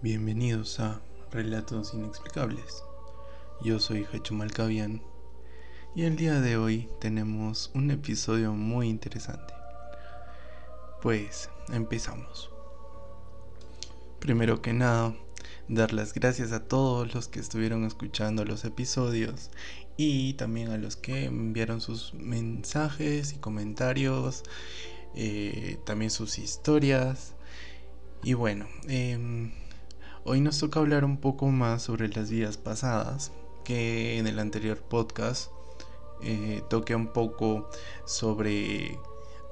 Bienvenidos a Relatos Inexplicables. Yo soy Hacho Malcavian y el día de hoy tenemos un episodio muy interesante. Pues empezamos. Primero que nada, dar las gracias a todos los que estuvieron escuchando los episodios y también a los que enviaron sus mensajes y comentarios, eh, también sus historias. Y bueno, em, hoy nos toca hablar un poco más sobre las vidas pasadas, que en el anterior podcast eh, toqué un poco sobre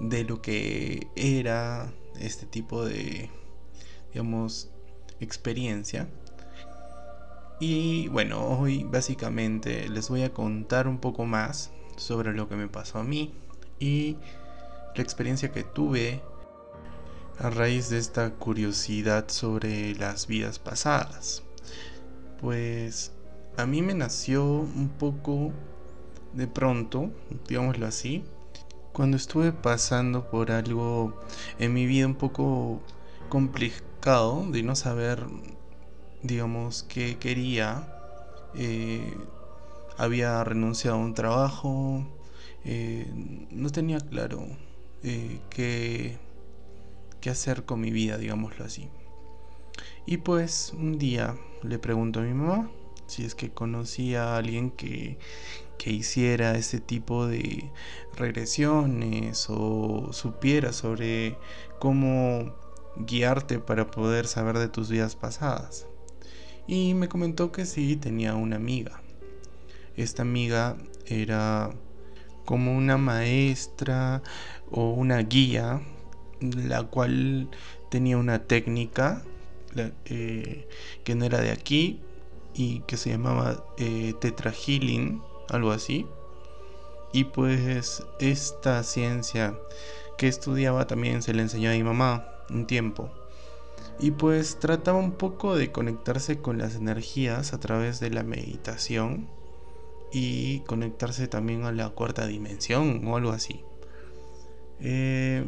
de lo que era este tipo de, digamos, experiencia. Y bueno, hoy básicamente les voy a contar un poco más sobre lo que me pasó a mí y la experiencia que tuve a raíz de esta curiosidad sobre las vidas pasadas. Pues a mí me nació un poco de pronto, digámoslo así, cuando estuve pasando por algo en mi vida un poco complicado de no saber, digamos, qué quería. Eh, había renunciado a un trabajo, eh, no tenía claro eh, qué, qué hacer con mi vida, digámoslo así. Y pues un día le pregunto a mi mamá si es que conocía a alguien que, que hiciera ese tipo de regresiones o supiera sobre cómo guiarte para poder saber de tus vidas pasadas. Y me comentó que sí, tenía una amiga. Esta amiga era como una maestra o una guía, la cual tenía una técnica eh, que no era de aquí y que se llamaba eh, algo así. Y pues esta ciencia que estudiaba también se le enseñó a mi mamá un tiempo. Y pues trataba un poco de conectarse con las energías a través de la meditación y conectarse también a la cuarta dimensión o algo así. Eh,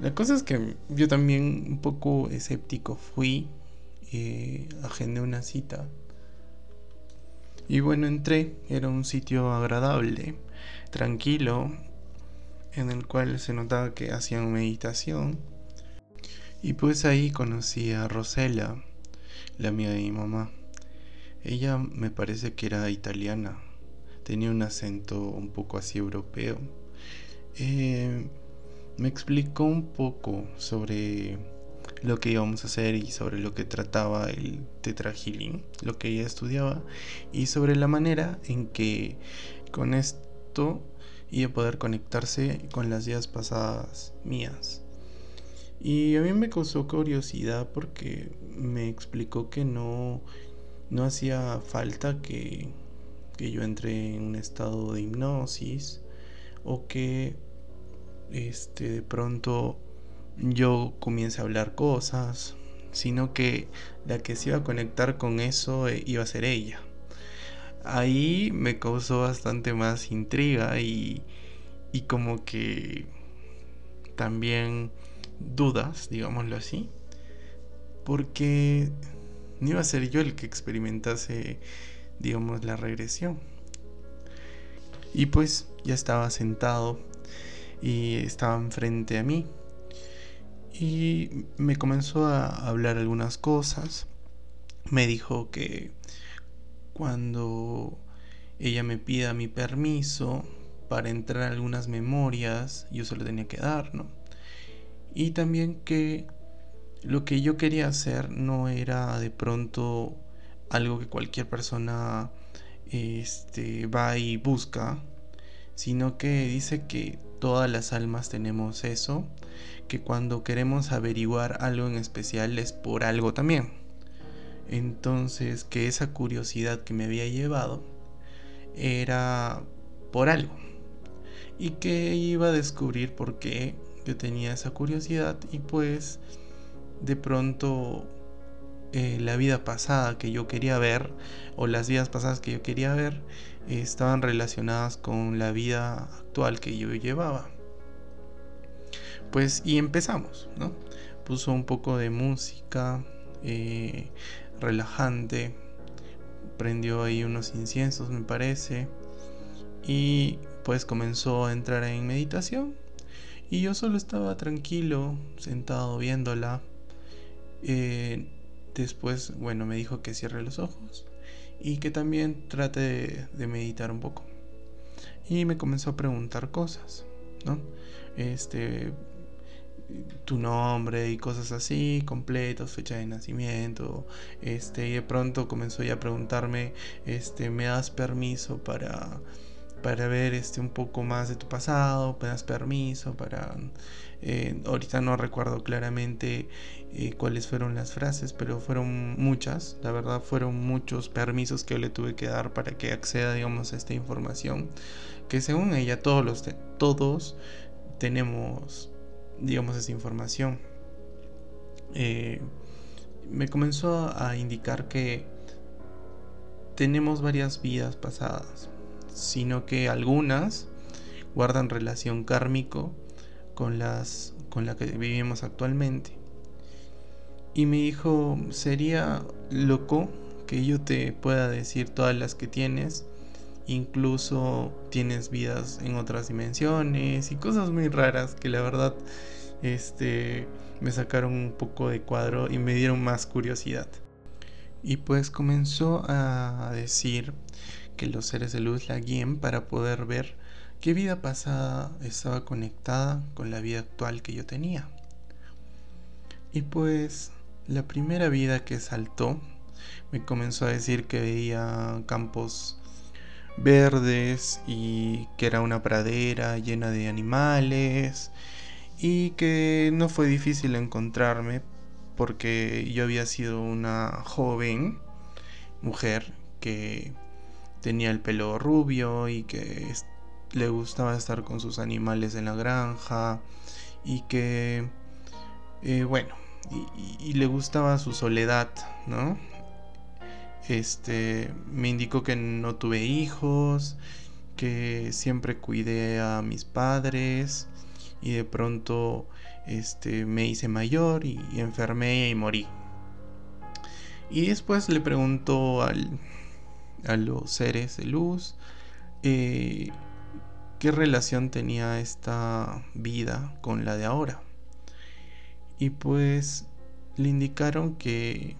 la cosa es que yo también un poco escéptico fui, eh, agendé una cita y bueno, entré, era un sitio agradable, tranquilo, en el cual se notaba que hacían meditación. Y pues ahí conocí a Rosela, la amiga de mi mamá. Ella me parece que era italiana, tenía un acento un poco así europeo. Eh, me explicó un poco sobre lo que íbamos a hacer y sobre lo que trataba el tetragilín, lo que ella estudiaba, y sobre la manera en que con esto iba a poder conectarse con las días pasadas mías. Y a mí me causó curiosidad porque me explicó que no, no hacía falta que, que yo entre en un estado de hipnosis o que este, de pronto yo comience a hablar cosas, sino que la que se iba a conectar con eso eh, iba a ser ella. Ahí me causó bastante más intriga y, y como que también dudas, digámoslo así, porque no iba a ser yo el que experimentase, digamos, la regresión. Y pues ya estaba sentado y estaba enfrente a mí y me comenzó a hablar algunas cosas. Me dijo que cuando ella me pida mi permiso para entrar a algunas memorias, yo se lo tenía que dar, ¿no? Y también que lo que yo quería hacer no era de pronto algo que cualquier persona este, va y busca, sino que dice que todas las almas tenemos eso, que cuando queremos averiguar algo en especial es por algo también. Entonces, que esa curiosidad que me había llevado era por algo. Y que iba a descubrir por qué yo tenía esa curiosidad y pues de pronto eh, la vida pasada que yo quería ver o las vidas pasadas que yo quería ver estaban relacionadas con la vida actual que yo llevaba. Pues y empezamos, ¿no? Puso un poco de música eh, relajante. Prendió ahí unos inciensos, me parece. Y pues comenzó a entrar en meditación. Y yo solo estaba tranquilo, sentado viéndola. Eh, después, bueno, me dijo que cierre los ojos y que también trate de, meditar un poco. Y me comenzó a preguntar cosas, ¿no? Este, tu nombre y cosas así, completos, fecha de nacimiento, este, y de pronto comenzó ya a preguntarme, este, ¿me das permiso para para ver este un poco más de tu pasado, me das permiso para eh, ahorita no recuerdo claramente eh, cuáles fueron las frases, pero fueron muchas, la verdad fueron muchos permisos que yo le tuve que dar para que acceda, digamos, a esta información, que según ella todos los todos tenemos, digamos, esa información. Eh, me comenzó a indicar que tenemos varias vidas pasadas, sino que algunas guardan relación kármico con las con la que vivimos actualmente. Y me dijo, sería loco que yo te pueda decir todas las que tienes, incluso tienes vidas en otras dimensiones y cosas muy raras que la verdad este me sacaron un poco de cuadro y me dieron más curiosidad. Y pues comenzó a decir que los seres de luz la guíen para poder ver qué vida pasada estaba conectada con la vida actual que yo tenía. Y pues la primera vida que saltó me comenzó a decir que veía campos verdes y que era una pradera llena de animales y que no fue difícil encontrarme porque yo había sido una joven mujer que tenía el pelo rubio y que le gustaba estar con sus animales en la granja y que, eh, bueno, y, le gustaba su soledad, ¿no? Este, me indicó que no tuve hijos, que siempre cuidé a mis padres y de pronto este, me hice mayor y enfermé y morí. Y después le preguntó al, a los seres de luz, eh, qué relación tenía esta vida con la de ahora. Y pues le indicaron que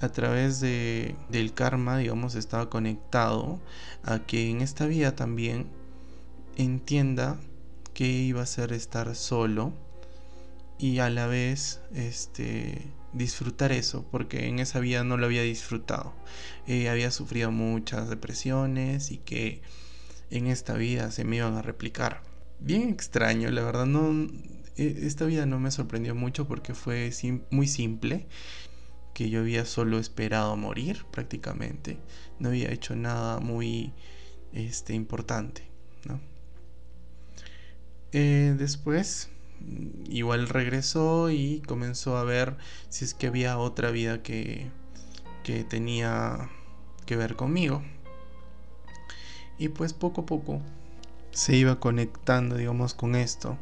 a través de, del karma, digamos, estaba conectado a que en esta vida también entienda que iba a ser estar solo y a la vez este disfrutar eso, porque en esa vida no lo había disfrutado. Eh, había sufrido muchas depresiones y que en esta vida se me iban a replicar. Bien extraño, la verdad, no, e, esta vida no me sorprendió mucho porque fue muy simple, que yo había solo esperado morir prácticamente, no había hecho nada muy este, importante. ¿no? Eh, después igual regresó y comenzó a ver si es que había otra vida que, que tenía que ver conmigo. Y pues poco a poco se iba conectando, digamos, con esto.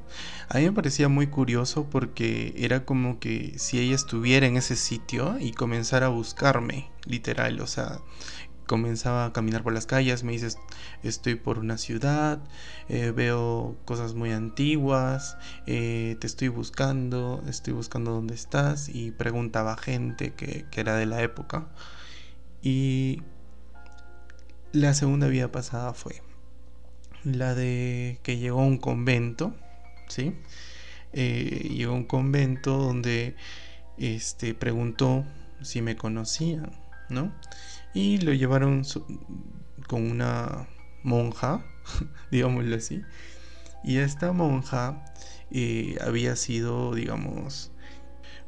A mí me parecía muy curioso porque era como que si ella estuviera en ese sitio y comenzara a buscarme, literal, o sea, comenzaba a caminar por las calles, me dices, estoy por una ciudad, eh, veo cosas muy antiguas, eh, te estoy buscando, estoy buscando dónde estás y preguntaba a gente que, que, era de la época. Y la segunda vida pasada fue la de que llegó a un convento, ¿sí? Eh, llegó a un convento donde este, preguntó si me conocían, ¿no? Y lo llevaron con una monja, digámoslo así. Y esta monja eh, había sido, digamos,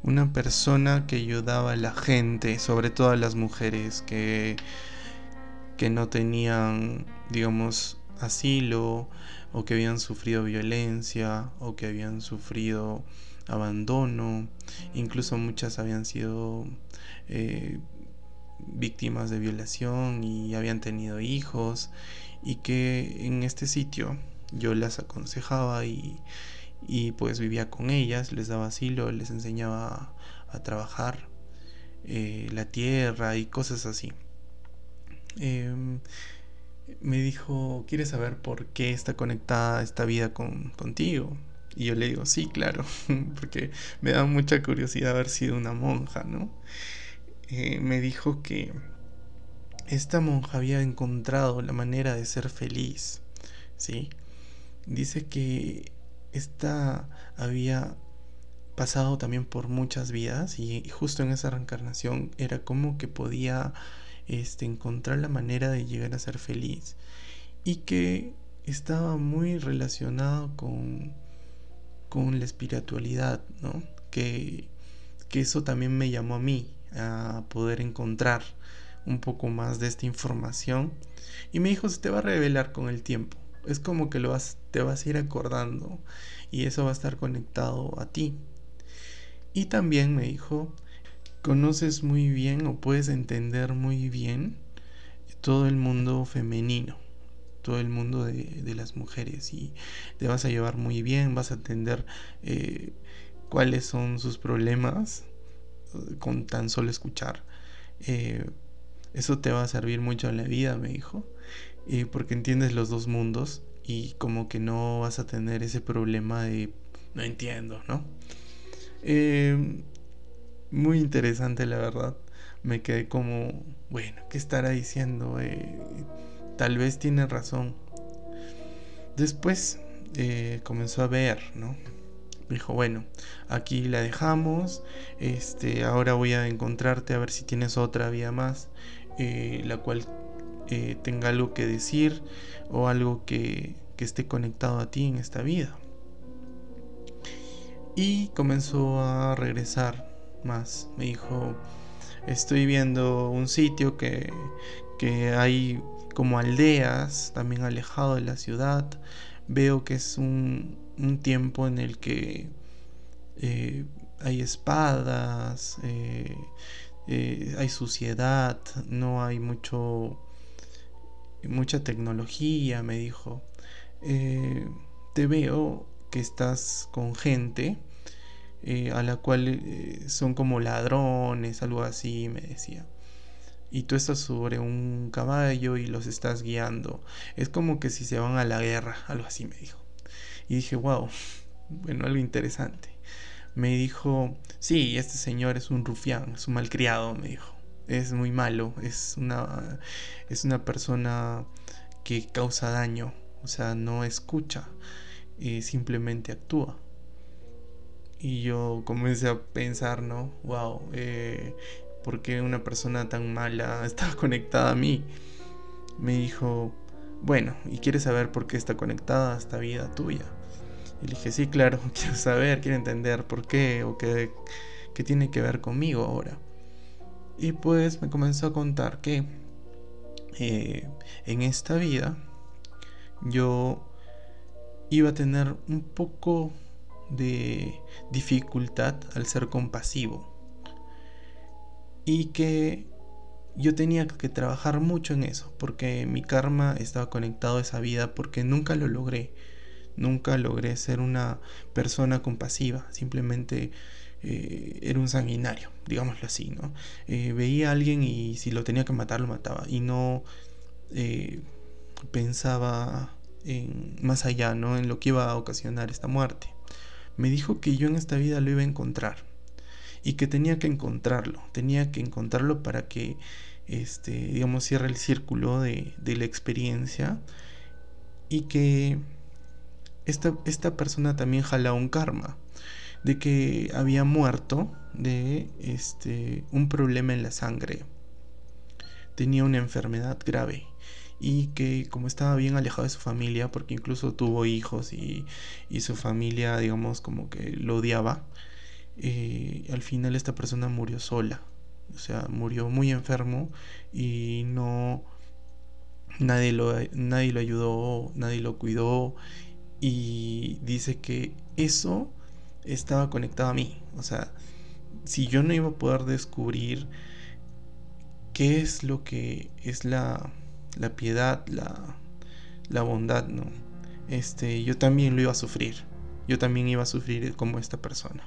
una persona que ayudaba a la gente, sobre todo a las mujeres que, que no tenían, digamos, asilo o que habían sufrido violencia o que habían sufrido abandono, incluso muchas habían sido eh, víctimas de violación y habían tenido hijos y que en este sitio yo las aconsejaba y, y pues vivía con ellas, les daba asilo, les enseñaba a, trabajar eh, la tierra y cosas así. Em, me dijo, ¿quieres saber por qué está conectada esta vida con, contigo? Y yo le digo, sí, claro, porque me da mucha curiosidad haber sido una monja, ¿no? Eh, me dijo que esta monja había encontrado la manera de ser feliz, ¿sí? Dice que esta había pasado también por muchas vidas y justo en esa reencarnación era como que podía este, encontrar la manera de llegar a ser feliz y que estaba muy relacionado con, con la espiritualidad, ¿no? Que, que eso también me llamó a mí a poder encontrar un poco más de esta información. Y me dijo se te va a revelar con el tiempo es como que lo vas, te vas a ir acordando y eso va a estar conectado a ti. Y también me dijo conoces muy bien o puedes entender muy bien todo el mundo femenino, todo el mundo de, las mujeres y te vas a llevar muy bien, vas a entender eh, cuáles son sus problemas con tan solo escuchar. Eh, eso te va a servir mucho en la vida, me dijo, porque entiendes los dos mundos y como que no vas a tener ese problema de no entiendo, ¿no? muy interesante la verdad. Me quedé como, bueno, ¿qué estará diciendo? Eh, tal vez tiene razón. Después eh, comenzó a ver, ¿no? Dijo, bueno, aquí la dejamos. Este, ahora voy a encontrarte a ver si tienes otra vía más, eh, la cual tenga algo que decir o algo que, que esté conectado a ti en esta vida. Y comenzó a regresar más. Me dijo, estoy viendo un sitio que, que hay como aldeas, también alejado de la ciudad. Veo que es un, un tiempo en el que eh, hay espadas, eh, eh, hay suciedad, no hay mucho mucha tecnología, me dijo. te veo que estás con gente a la cual son como ladrones, algo así, me decía. Y tú estás sobre un caballo y los estás guiando. Es como que si se van a la guerra, algo así me dijo. Y dije, wow, bueno, algo interesante. Me dijo, sí, este señor es un rufián, es un malcriado, me dijo. Es muy malo, es una, es una persona que causa daño, o sea, no escucha, y simplemente actúa. Y yo comencé a pensar, ¿no? Wow, eh, ¿por qué una persona tan mala está conectada a mí? Me dijo, bueno, ¿y quieres saber por qué está conectada esta vida tuya? Y le dije, sí, claro, quiero saber, quiero entender por qué o qué, qué tiene que ver conmigo ahora. Y pues me comenzó a contar que eh, en esta vida yo iba a tener un poco de dificultad al ser compasivo. Y que yo tenía que trabajar mucho en eso, porque mi karma estaba conectado a esa vida, porque nunca lo logré. Nunca logré ser una persona compasiva, simplemente eh, era un sanguinario, digámoslo así, ¿no? Eh, veía a alguien y si lo tenía que matar, lo mataba. Y no eh, pensaba en, más allá, ¿no? En lo que iba a ocasionar esta muerte me dijo que yo en esta vida lo iba a encontrar y que tenía que encontrarlo, tenía que encontrarlo para que, este, digamos, cierre el círculo de, de la experiencia y que esta, esta persona también jala un karma de que había muerto de este, un problema en la sangre, tenía una enfermedad grave y que como estaba bien alejado de su familia, porque incluso tuvo hijos y, su familia, digamos, como que lo odiaba, al final esta persona murió sola, o sea, murió muy enfermo y no... Nadie lo, nadie lo ayudó, nadie lo cuidó y dice que eso estaba conectado a mí. O sea, si yo no iba a poder descubrir qué es lo que es la la piedad, la, la bondad, ¿no? Este, yo también lo iba a sufrir. Yo también iba a sufrir como esta persona.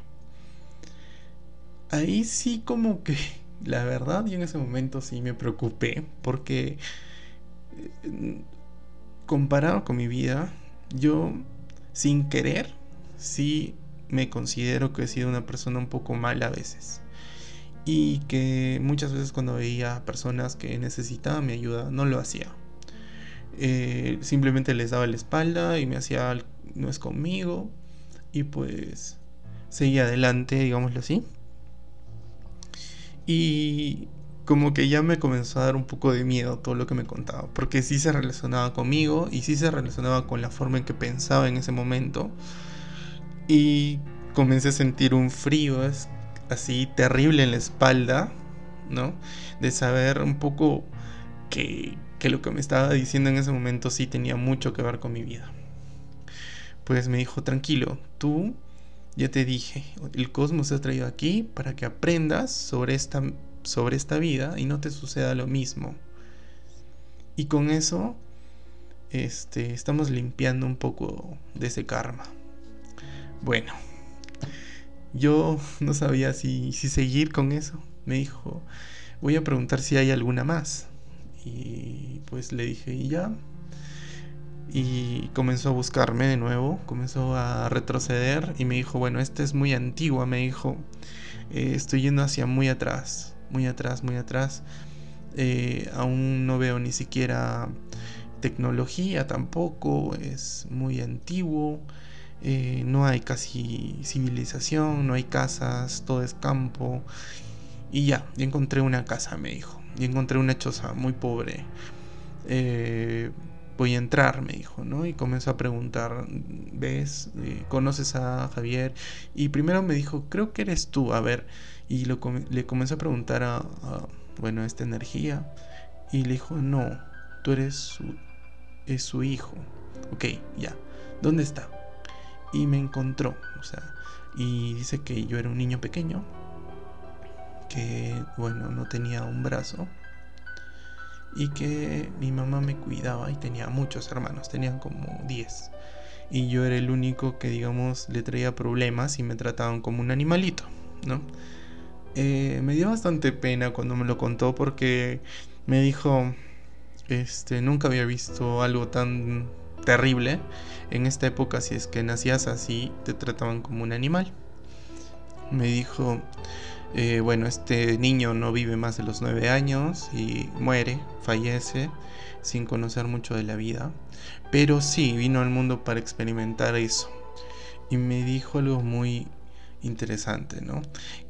Ahí sí como que la verdad yo en ese momento sí me preocupé porque eh, comparado con mi vida, yo sin querer sí me considero que he sido una persona un poco mala a veces. Y que muchas veces cuando veía personas que necesitaban mi ayuda, no lo hacía. Eh, simplemente les daba la espalda y me hacía no es conmigo. Y pues seguía adelante, digámoslo así. Y como que ya me comenzó a dar un poco de miedo todo lo que me contaba, porque sí se relacionaba conmigo y sí se relacionaba con la forma en que pensaba en ese momento. Y comencé a sentir un frío así terrible en la espalda, ¿no? De saber un poco que, que lo que me estaba diciendo en ese momento sí tenía mucho que ver con mi vida. Pues me dijo, tranquilo, tú ya te dije, el cosmos te ha traído aquí para que aprendas sobre esta sobre esta vida y no te suceda lo mismo. Y con eso este, estamos limpiando un poco de ese karma. Bueno, yo no sabía si, si seguir con eso. Me dijo, voy a preguntar si hay alguna más. Y pues le dije, ya. Y comenzó a buscarme de nuevo, comenzó a retroceder y me dijo, bueno, esta es muy antigua, me dijo, eh, estoy yendo hacia muy atrás muy atrás, muy atrás. Eh, aún no veo ni siquiera tecnología tampoco, es muy antiguo. Eh, no hay casi civilización, no hay casas, todo es campo. Y ya, encontré una casa, me dijo. Y encontré una choza muy pobre. Eh, voy a entrar, me dijo, ¿no? Y comenzó a preguntar, ¿ves? ¿Conoces a Javier? Y primero me dijo, creo que eres tú, a ver. Y le comenzó a preguntar a, bueno, esta energía. Y le dijo, no, tú eres su, es su hijo. Ok, ya. ¿Dónde está? Y me encontró, o sea, y dice que yo era un niño pequeño, que, bueno, no tenía un brazo, y que mi mamá me cuidaba y tenía muchos hermanos, tenían como 10. Y yo era el único que, digamos, le traía problemas y me trataban como un animalito, ¿no? Eh, me dio bastante pena cuando me lo contó porque me dijo, este, nunca había visto algo tan terrible. En esta época, si es que nacías así, te trataban como un animal. Me dijo, eh, bueno, este niño no vive más de los nueve años y muere, fallece, sin conocer mucho de la vida. Pero sí, vino al mundo para experimentar eso. Y me dijo algo muy interesante, ¿no?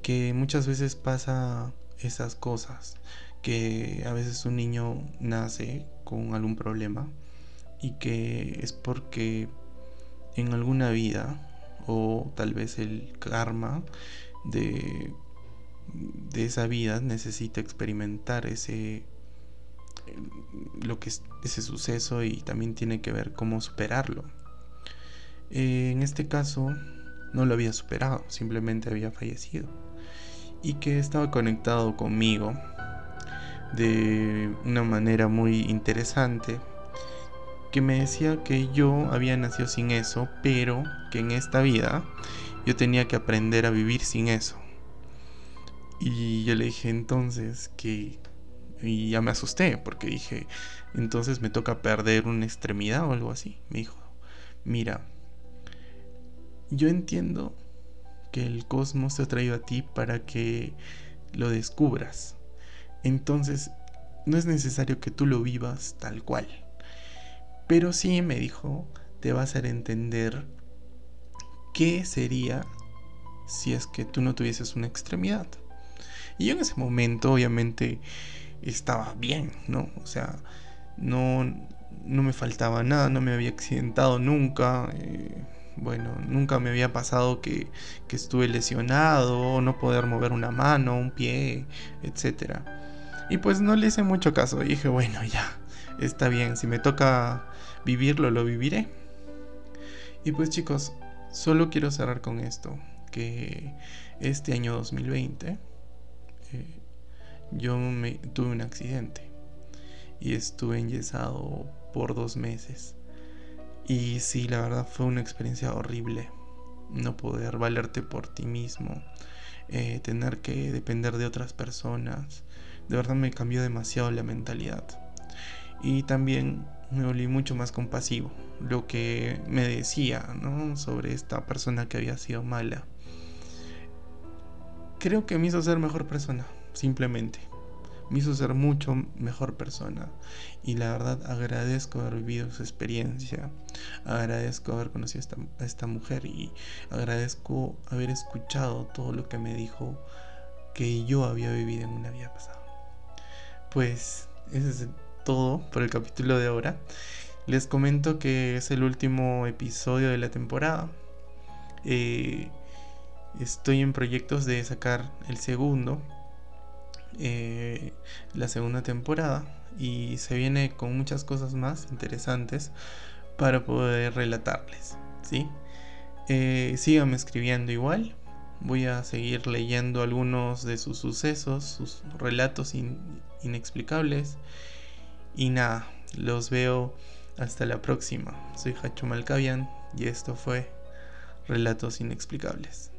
Que muchas veces pasa esas cosas, que a veces un niño nace con algún problema y que es porque en alguna vida o tal vez el karma de, de esa vida necesita experimentar ese lo que es ese suceso y también tiene que ver cómo superarlo. Eh, en este caso, no lo había superado, simplemente había fallecido. Y que estaba conectado conmigo de una manera muy interesante, que me decía que yo había nacido sin eso, pero que en esta vida yo tenía que aprender a vivir sin eso. Y yo le dije entonces que... Y ya me asusté porque dije, entonces me toca perder una extremidad o algo así. Me dijo, mira, yo entiendo que el cosmos te ha traído a ti para que lo descubras. Entonces, no es necesario que tú lo vivas tal cual. Pero sí, me dijo, te va a hacer entender qué sería si es que tú no tuvieses una extremidad. Y yo en ese momento, obviamente, estaba bien, ¿no? O sea, no, no me faltaba nada, no me había accidentado nunca. Eh, bueno, nunca me había pasado que, estuve lesionado, no poder mover una mano, un pie, etc. Y pues no le hice mucho caso. Dije, bueno, ya, está bien, si me toca vivirlo, lo viviré. Y pues chicos, solo quiero cerrar con esto, que este año 2020 eh, yo tuve un accidente y estuve enyesado por dos meses. Y sí, la verdad fue una experiencia horrible. No poder valerte por ti mismo. eh, tener que depender de otras personas. De verdad me cambió demasiado la mentalidad. Y también me volví mucho más compasivo. Lo que me decía ¿no? sobre esta persona que había sido mala. Creo que me hizo ser mejor persona, simplemente me hizo ser mucho mejor persona. Y la verdad agradezco haber vivido su experiencia, agradezco haber conocido a esta, mujer y agradezco haber escuchado todo lo que me dijo que yo había vivido en una vida pasada. Pues eso es todo por el capítulo de ahora. Les comento que es el último episodio de la temporada. Eh, estoy en proyectos de sacar el segundo eh, la segunda temporada y se viene con muchas cosas más interesantes para poder relatarles. ¿sí? Eh, síganme escribiendo igual. Voy a seguir leyendo algunos de sus sucesos, sus relatos inexplicables. Y nada, los veo hasta la próxima. Soy Hacho Malcavian y esto fue Relatos Inexplicables.